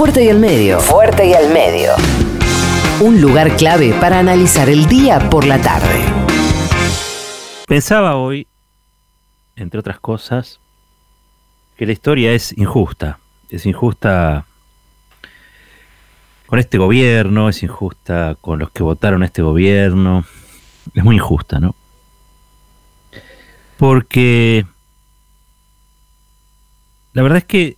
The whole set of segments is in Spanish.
Fuerte y al medio. Fuerte y al medio. Un lugar clave para analizar el día por la tarde. Pensaba hoy, entre otras cosas, que la historia es injusta. Es injusta con este gobierno, es injusta con los que votaron este gobierno. Es muy injusta, ¿no? Porque la verdad es que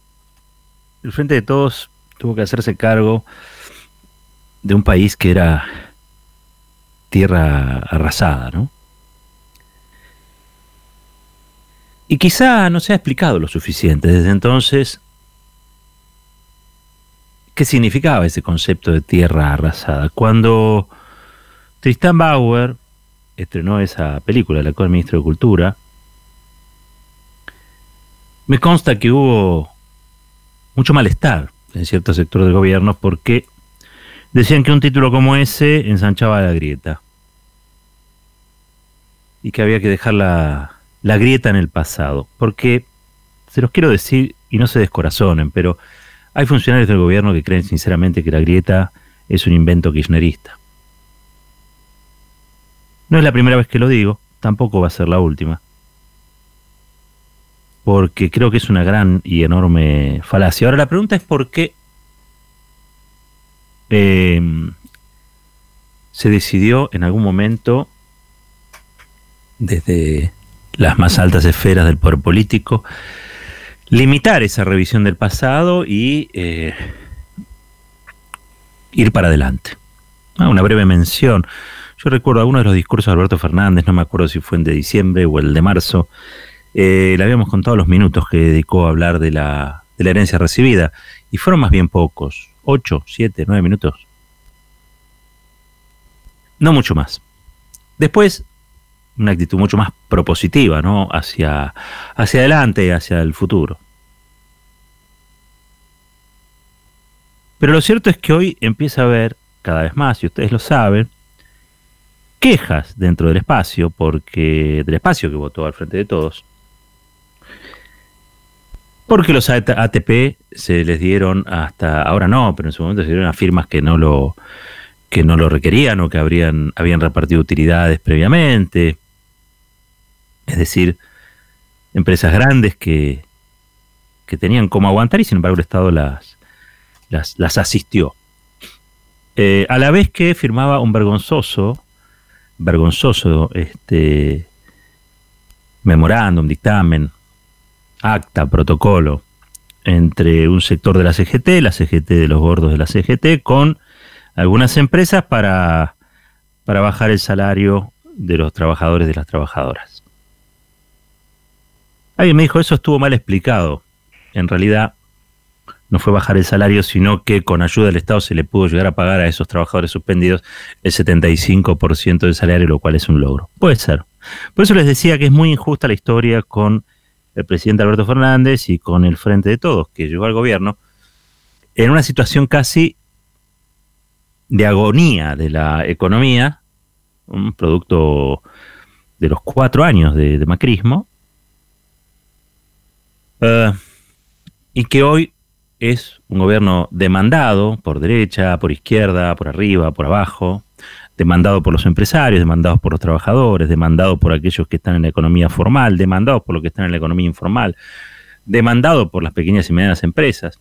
el Frente de Todos tuvo que hacerse cargo de un país que era tierra arrasada, ¿no? Y quizá no se ha explicado lo suficiente desde entonces qué significaba ese concepto de tierra arrasada. Cuando Tristan Bauer estrenó esa película, el actual ministro de Cultura, me consta que hubo mucho malestar en ciertos sectores del gobierno porque decían que un título como ese ensanchaba la grieta y que había que dejar la, la grieta en el pasado. Porque, se los quiero decir y no se descorazonen, pero hay funcionarios del gobierno que creen sinceramente que la grieta es un invento kirchnerista. No es la primera vez que lo digo, tampoco va a ser la última porque creo que es una gran y enorme falacia. Ahora la pregunta es por qué em, se decidió en algún momento, desde las más altas esferas del poder político, limitar esa revisión del pasado y eh, ir para adelante. Ah, una breve mención. Yo recuerdo algunos de los discursos de Alberto Fernández, no me acuerdo si fue el de diciembre o el de marzo, eh, le habíamos contado los minutos que dedicó a hablar de la, herencia recibida, y fueron más bien pocos, ocho, siete, nueve minutos. No mucho más. Después, una actitud mucho más propositiva, ¿no? Hacia, hacia adelante, hacia el futuro. Pero lo cierto es que hoy empieza a haber, cada vez más, y ustedes lo saben, quejas dentro del espacio, porque del espacio que votó al frente de todos, porque los ATP se les dieron hasta ahora no, pero en su momento se dieron a firmas que no lo que no lo requerían o que habrían habían repartido utilidades previamente. Es decir, empresas grandes que, que tenían como aguantar y sin embargo el Estado las, las, asistió. Eh, a la vez que firmaba un vergonzoso, vergonzoso este, memorándum, dictamen, acta, protocolo entre un sector de la CGT, la CGT de los gordos de la CGT, con algunas empresas para, para bajar el salario de los trabajadores de las trabajadoras. Alguien me dijo, eso estuvo mal explicado. En realidad no fue bajar el salario, sino que con ayuda del Estado se le pudo llegar a pagar a esos trabajadores suspendidos el 75% del salario, lo cual es un logro. Puede ser. Por eso les decía que es muy injusta la historia con el presidente Alberto Fernández y con el Frente de Todos, que llegó al gobierno, en una situación casi de agonía de la economía, un producto de los cuatro años de, macrismo, eh, y que hoy es un gobierno demandado por derecha, por izquierda, por arriba, por abajo, demandado por los empresarios, demandado por los trabajadores, demandado por aquellos que están en la economía formal, demandado por los que están en la economía informal, demandado por las pequeñas y medianas empresas.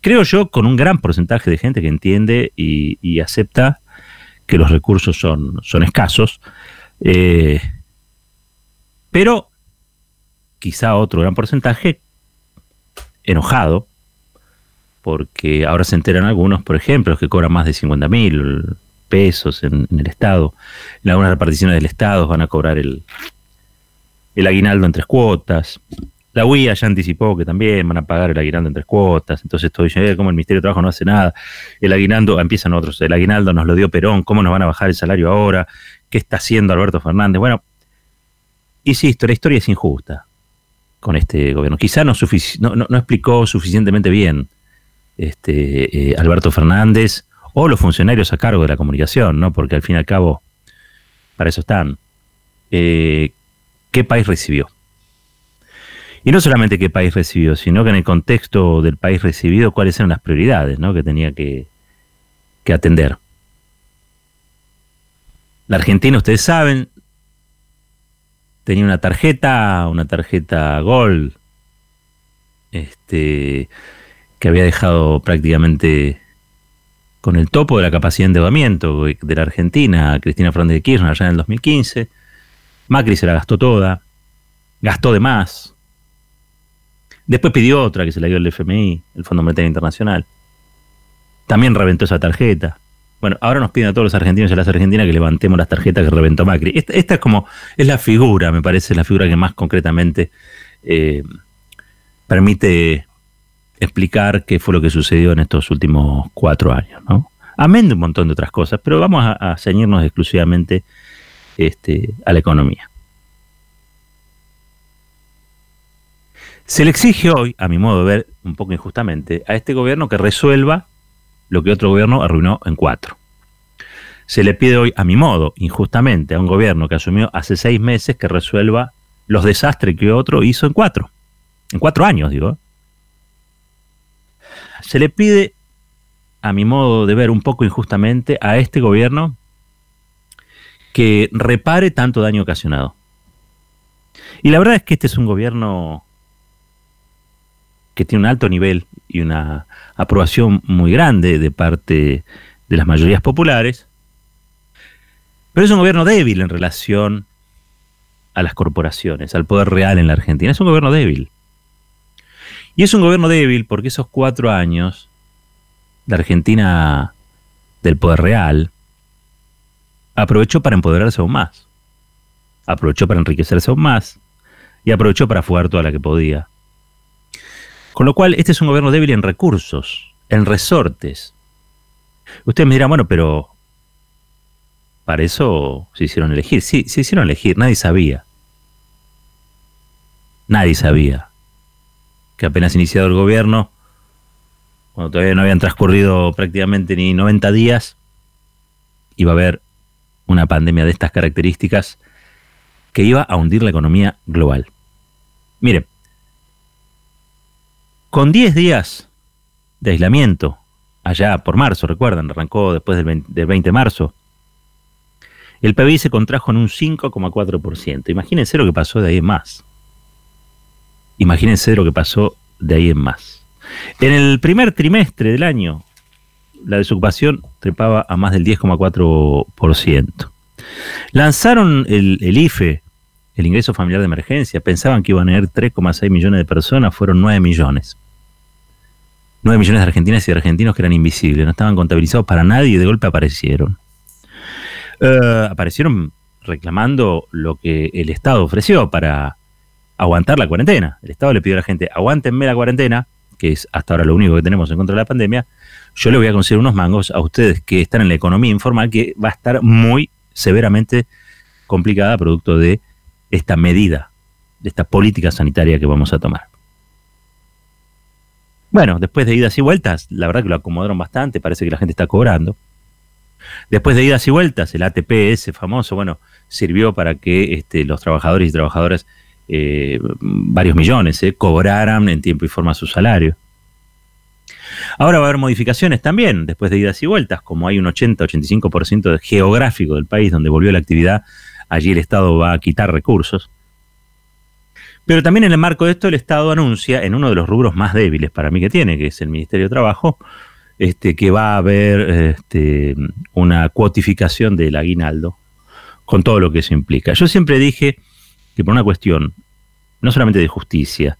Creo yo con un gran porcentaje de gente que entiende y, acepta que los recursos son, escasos, eh, pero quizá otro gran porcentaje enojado, porque ahora se enteran algunos, por ejemplo, que cobran más de 50 mil, pesos en, el Estado. En algunas reparticiones del Estado van a cobrar el, el aguinaldo en tres cuotas. La UIA ya anticipó que también van a pagar el aguinaldo en tres cuotas. Entonces todo dice, eh, como el Ministerio de Trabajo no hace nada. El aguinaldo, empiezan otros, el aguinaldo nos lo dio Perón, ¿cómo nos van a bajar el salario ahora? ¿Qué está haciendo Alberto Fernández? Bueno, insisto, la historia es injusta con este gobierno. Quizá no, no, explicó suficientemente bien este, eh, Alberto Fernández o los funcionarios a cargo de la comunicación, ¿no? Porque al fin y al cabo, para eso están. Eh, ¿Qué país recibió? Y no solamente qué país recibió, sino que en el contexto del país recibido, cuáles eran las prioridades ¿no? que tenía que, que atender. La Argentina, ustedes saben, tenía una tarjeta, una tarjeta Gold, este, que había dejado prácticamente con el topo de la capacidad de endeudamiento de la Argentina, Cristina Fernández de Kirchner allá en el 2015. Macri se la gastó toda, gastó de más. Después pidió otra que se la dio el FMI, el Fondo Monetario Internacional. También reventó esa tarjeta. Bueno, ahora nos piden a todos los argentinos y a las argentinas que levantemos las tarjetas que reventó Macri. Esta, es como, es la figura, me parece, la figura que más concretamente eh, permite explicar qué fue lo que sucedió en estos últimos cuatro años, ¿no? Amén de un montón de otras cosas, pero vamos a, ceñirnos exclusivamente este, a la economía. Se le exige hoy, a mi modo de ver, un poco injustamente, a este gobierno que resuelva lo que otro gobierno arruinó en cuatro. Se le pide hoy, a mi modo, injustamente, a un gobierno que asumió hace seis meses que resuelva los desastres que otro hizo en cuatro. En cuatro años, digo. Se le pide, a mi modo de ver, un poco injustamente, a este gobierno que repare tanto daño ocasionado. Y la verdad es que este es un gobierno que tiene un alto nivel y una aprobación muy grande de parte de las mayorías populares, pero es un gobierno débil en relación a las corporaciones, al poder real en la Argentina. Es un gobierno débil. Y es un gobierno débil porque esos cuatro años, la Argentina del poder real, aprovechó para empoderarse aún más, aprovechó para enriquecerse aún más y aprovechó para fugar toda la que podía. Con lo cual, este es un gobierno débil en recursos, en resortes. Ustedes me dirán, bueno, pero para eso se hicieron elegir. Sí, se hicieron elegir, nadie sabía. Nadie sabía que apenas iniciado el gobierno, cuando todavía no habían transcurrido prácticamente ni 90 días, iba a haber una pandemia de estas características que iba a hundir la economía global. Mire, con 10 días de aislamiento, allá por marzo, recuerdan, arrancó después del 20, de marzo, el PBI se contrajo en un 5,4%. Imagínense lo que pasó de ahí en más. Imagínense lo que pasó de ahí en más. En el primer trimestre del año, la desocupación trepaba a más del 10,4%. Lanzaron el, IFE, el ingreso familiar de emergencia, pensaban que iban a tener 3,6 millones de personas, fueron 9 millones. 9 millones de argentinas y de argentinos que eran invisibles, no estaban contabilizados para nadie y de golpe aparecieron. Eh, aparecieron reclamando lo que el Estado ofreció para aguantar la cuarentena. El Estado le pidió a la gente, aguántenme la cuarentena, que es hasta ahora lo único que tenemos en contra de la pandemia, yo le voy a conseguir unos mangos a ustedes que están en la economía informal, que va a estar muy severamente complicada producto de esta medida, de esta política sanitaria que vamos a tomar. Bueno, después de idas y vueltas, la verdad que lo acomodaron bastante, parece que la gente está cobrando. Después de idas y vueltas, el ATP ese famoso, bueno, sirvió para que este, los trabajadores y trabajadoras, eh, varios millones, eh, cobraran en tiempo y forma su salario. Ahora va a haber modificaciones también, después de idas y vueltas, como hay un 80-85% geográfico del país donde volvió la actividad, allí el Estado va a quitar recursos. Pero también en el marco de esto el Estado anuncia, en uno de los rubros más débiles para mí que tiene, que es el Ministerio de Trabajo, este, que va a haber este, una cuotificación del aguinaldo, con todo lo que eso implica. Yo siempre dije que por una cuestión, no solamente de justicia,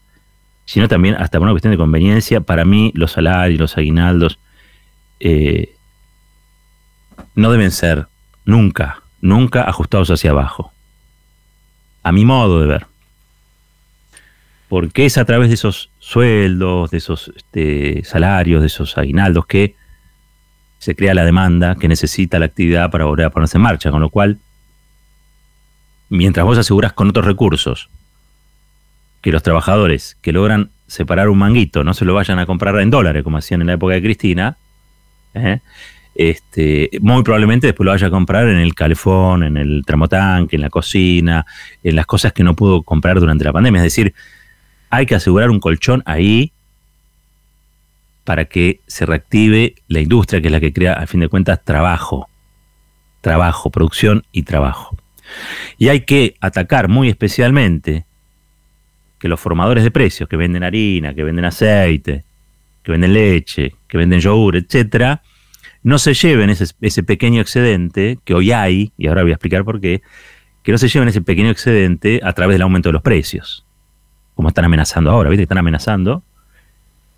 sino también hasta por una cuestión de conveniencia, para mí los salarios, los aguinaldos, eh, no deben ser nunca, nunca ajustados hacia abajo. A mi modo de ver porque es a través de esos sueldos, de esos este, salarios, de esos aguinaldos que se crea la demanda que necesita la actividad para volver a ponerse en marcha, con lo cual, mientras vos aseguras con otros recursos que los trabajadores que logran separar un manguito no se lo vayan a comprar en dólares, como hacían en la época de Cristina, ¿eh? este, muy probablemente después lo vaya a comprar en el calefón, en el termotanque, en la cocina, en las cosas que no pudo comprar durante la pandemia. Es decir, hay que asegurar un colchón ahí para que se reactive la industria, que es la que crea, a fin de cuentas, trabajo. Trabajo, producción y trabajo. Y hay que atacar muy especialmente que los formadores de precios, que venden harina, que venden aceite, que venden leche, que venden yogur, etcétera, no se lleven ese, pequeño excedente que hoy hay, y ahora voy a explicar por qué, que no se lleven ese pequeño excedente a través del aumento de los precios, como están amenazando ahora, ¿viste? Están amenazando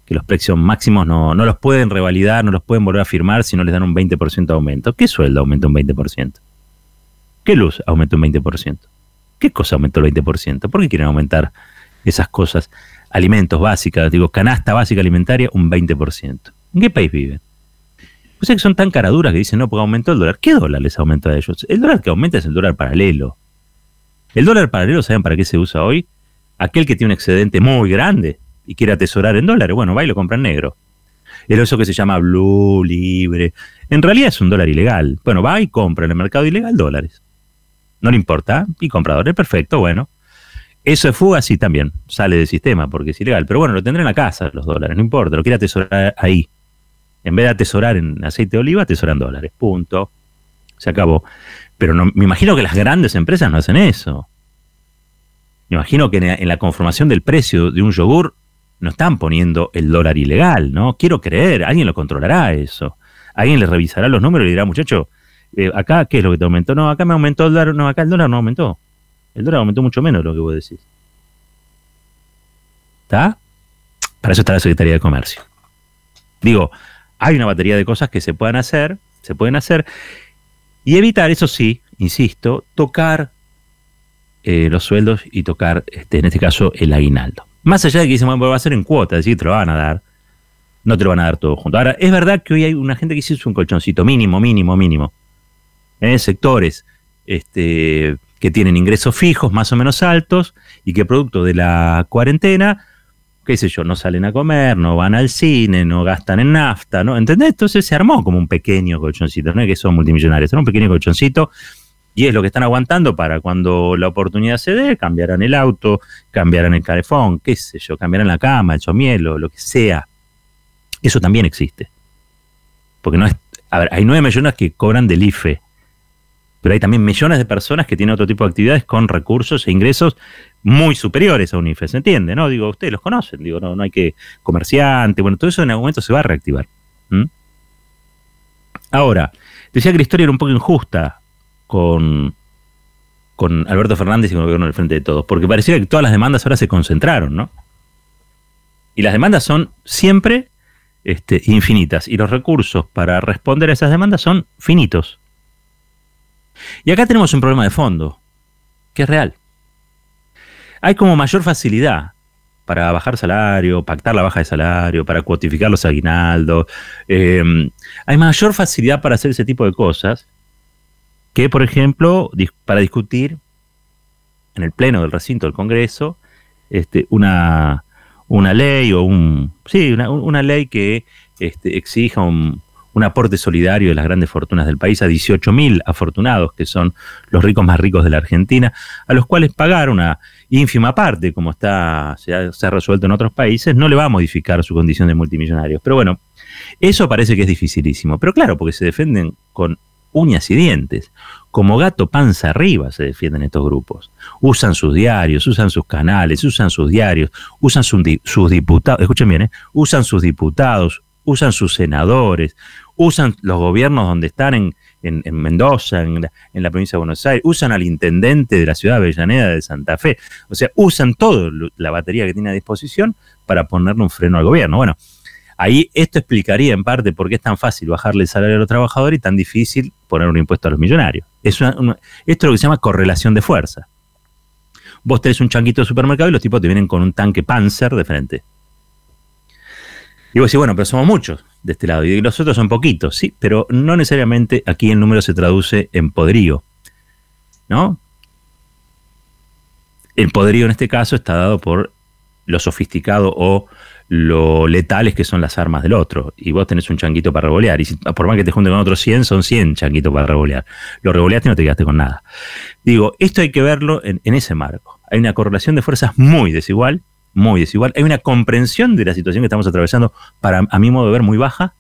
que los precios máximos no, no los pueden revalidar, no los pueden volver a firmar si no les dan un 20% de aumento. ¿Qué sueldo aumenta un 20%? ¿Qué luz aumenta un 20%? ¿Qué cosa aumentó el 20%? ¿Por qué quieren aumentar esas cosas? Alimentos básicos, digo, canasta básica alimentaria, un 20%. ¿En qué país viven? O sea que son tan caraduras que dicen, no, porque aumentó el dólar. ¿Qué dólar les aumenta a ellos? El dólar que aumenta es el dólar paralelo. El dólar paralelo, ¿saben para qué se usa hoy? Aquel que tiene un excedente muy grande y quiere atesorar en dólares, bueno, va y lo compra en negro. Es eso que se llama blue, libre. En realidad es un dólar ilegal. Bueno, va y compra en el mercado ilegal dólares. No le importa, y comprador, es perfecto, bueno. Eso es fuga, sí, también, sale del sistema porque es ilegal. Pero bueno, lo tendrá en la casa los dólares, no importa, lo quiere atesorar ahí. En vez de atesorar en aceite de oliva, atesoran dólares, punto. Se acabó. Pero no, me imagino que las grandes empresas no hacen eso. Me imagino que en la conformación del precio de un yogur no están poniendo el dólar ilegal, ¿no? Quiero creer, alguien lo controlará eso. Alguien le revisará los números y le dirá, muchacho, eh, acá, ¿qué es lo que te aumentó? No, acá me aumentó el dólar, no, acá el dólar no aumentó. El dólar aumentó mucho menos lo que vos decís. ¿Está? Para eso está la Secretaría de Comercio. Digo, hay una batería de cosas que se puedan hacer, se pueden hacer, y evitar, eso sí, insisto, tocar eh, los sueldos y tocar, este, en este caso, el aguinaldo. Más allá de que dicen, bueno, va a ser en cuota, es decir, te lo van a dar. No te lo van a dar todo junto. Ahora, es verdad que hoy hay una gente que dice un colchoncito mínimo, mínimo, mínimo. En sectores este, que tienen ingresos fijos más o menos altos y que producto de la cuarentena, qué sé yo, no salen a comer, no van al cine, no gastan en nafta, ¿no? ¿Entendés? Entonces se armó como un pequeño colchoncito, no es que son multimillonarios, era un pequeño colchoncito y es lo que están aguantando para cuando la oportunidad se dé, cambiarán el auto, cambiarán el calefón, qué sé yo, cambiarán la cama, el chomielo, lo que sea. Eso también existe. Porque no es. A ver, hay nueve millones que cobran del IFE, pero hay también millones de personas que tienen otro tipo de actividades con recursos e ingresos muy superiores a un IFE, ¿se entiende? ¿No? Digo, ustedes los conocen, digo, no, no hay que comerciante, bueno, todo eso en algún momento se va a reactivar. Ahora, decía que la historia era un poco injusta con, con Alberto Fernández y con el gobierno del Frente de Todos, porque pareciera que todas las demandas ahora se concentraron, ¿no? Y las demandas son siempre este, infinitas y los recursos para responder a esas demandas son finitos. Y acá tenemos un problema de fondo, que es real. Hay como mayor facilidad para bajar salario, pactar la baja de salario, para cuotificar los aguinaldos. Eh, hay mayor facilidad para hacer ese tipo de cosas que, por ejemplo, para discutir en el pleno del recinto del Congreso este, una, una ley o un sí una, una ley que este, exija un, un, aporte solidario de las grandes fortunas del país a 18.000 afortunados, que son los ricos más ricos de la Argentina, a los cuales pagar una ínfima parte, como está se ha, resuelto en otros países, no le va a modificar su condición de multimillonarios. Pero bueno, eso parece que es dificilísimo. Pero claro, porque se defienden con uñas y dientes. Como gato panza arriba se defienden estos grupos. Usan sus diarios, usan sus canales, usan sus diarios, usan sus diputados, escuchen bien, ¿eh? usan sus diputados, usan sus senadores, usan los gobiernos donde están en, Mendoza, en la, provincia de Buenos Aires, usan al intendente de la ciudad de Avellaneda de Santa Fe. O sea, usan toda la batería que tiene a disposición para ponerle un freno al gobierno. Bueno, Ahí esto explicaría en parte por qué es tan fácil bajarle el salario a los trabajadores y tan difícil poner un impuesto a los millonarios. Es esto es lo que se llama correlación de fuerza. Vos tenés un chanquito de supermercado y los tipos te vienen con un tanque Panzer de frente. Y vos decís, bueno, pero somos muchos de este lado y los otros son poquitos, sí, pero no necesariamente aquí el número se traduce en poderío, ¿no? El poderío en este caso está dado por lo sofisticado o lo letales que son las armas del otro. Y vos tenés un changuito para revolear. Y por más que te junten con otros 100, son 100 changuitos para revolear. Lo revoleaste y no te quedaste con nada. Digo, esto hay que verlo en, ese marco. Hay una correlación de fuerzas muy desigual muy desigual. Hay una comprensión de la situación que estamos atravesando, para a mi modo de ver, muy baja.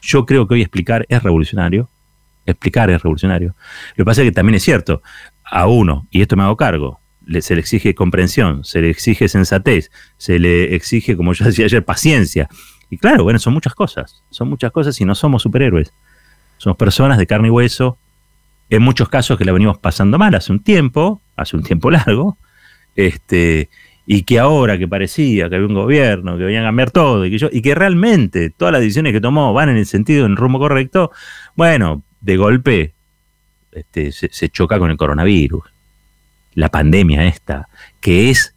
Yo creo que hoy explicar es revolucionario. Explicar es revolucionario. Lo que pasa es que también es cierto, a uno, y esto me hago cargo, se le exige comprensión, se le exige sensatez, se le exige, como yo decía ayer, paciencia. Y claro, bueno, son muchas cosas, son muchas cosas y no somos superhéroes. Somos personas de carne y hueso, en muchos casos que la venimos pasando mal hace un tiempo, hace un tiempo largo, este, y que ahora que parecía que había un gobierno, que venía a cambiar todo, y que, yo, y que realmente todas las decisiones que tomó van en el sentido, en el rumbo correcto, bueno, de golpe este, se, choca con el coronavirus, la pandemia esta, que es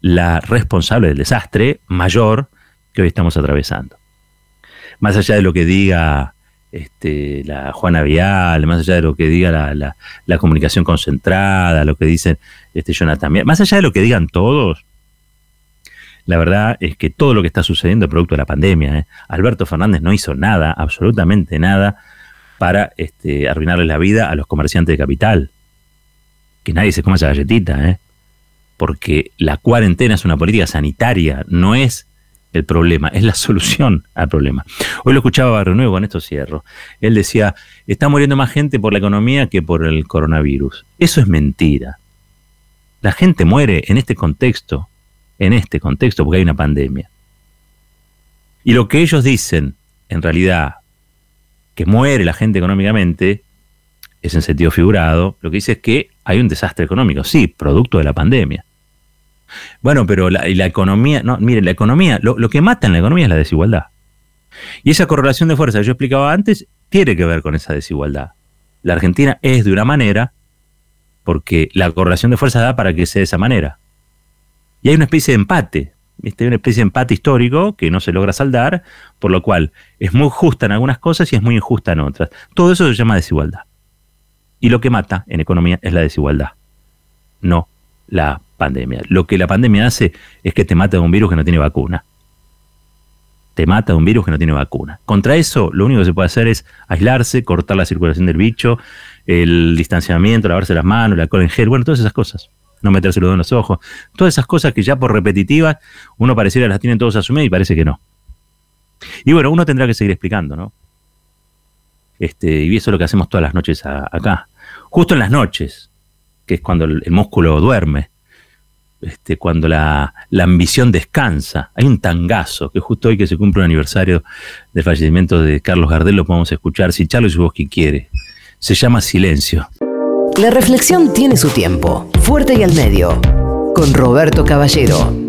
la responsable del desastre mayor que hoy estamos atravesando. Más allá de lo que diga este, la Juana Vial, más allá de lo que diga la, comunicación concentrada, lo que dicen este, Jonathan, más allá de lo que digan todos, la verdad es que todo lo que está sucediendo es producto de la pandemia. ¿eh? Alberto Fernández no hizo nada, absolutamente nada, para este, arruinarle la vida a los comerciantes de capital. Que nadie se coma esa galletita, ¿eh? porque la cuarentena es una política sanitaria, no es el problema, es la solución al problema. Hoy lo escuchaba Barrio Nuevo, con esto cierro. Él decía, está muriendo más gente por la economía que por el coronavirus. Eso es mentira. La gente muere en este contexto, en este contexto, porque hay una pandemia. Y lo que ellos dicen, en realidad, que muere la gente económicamente, es en sentido figurado, lo que dice es que hay un desastre económico, sí, producto de la pandemia. Bueno, pero la, la economía, no, mire, la economía, lo, que mata en la economía es la desigualdad. Y esa correlación de fuerza que yo explicaba antes tiene que ver con esa desigualdad. La Argentina es de una manera porque la correlación de fuerza da para que sea de esa manera. Y hay una especie de empate. Hay una especie de empate histórico que no se logra saldar, por lo cual es muy justa en algunas cosas y es muy injusta en otras. Todo eso se llama desigualdad. Y lo que mata en economía es la desigualdad, no la pandemia. Lo que la pandemia hace es que te mata de un virus que no tiene vacuna. Te mata de un virus que no tiene vacuna. Contra eso, lo único que se puede hacer es aislarse, cortar la circulación del bicho, el distanciamiento, lavarse las manos, la cola en gel, bueno, todas esas cosas. No meterse los en los ojos. Todas esas cosas que ya por repetitivas uno pareciera las tienen todos asumidas y parece que no. Y bueno, uno tendrá que seguir explicando, ¿no? Este, y eso es lo que hacemos todas las noches acá. Justo en las noches, que es cuando el, músculo duerme, este, cuando la, ambición descansa. Hay un tangazo, que justo hoy que se cumple un aniversario del fallecimiento de Carlos Gardel, lo podemos escuchar, si Charlo y su voz que quiere. Se llama Silencio. La reflexión tiene su tiempo, fuerte y al medio, con Roberto Caballero.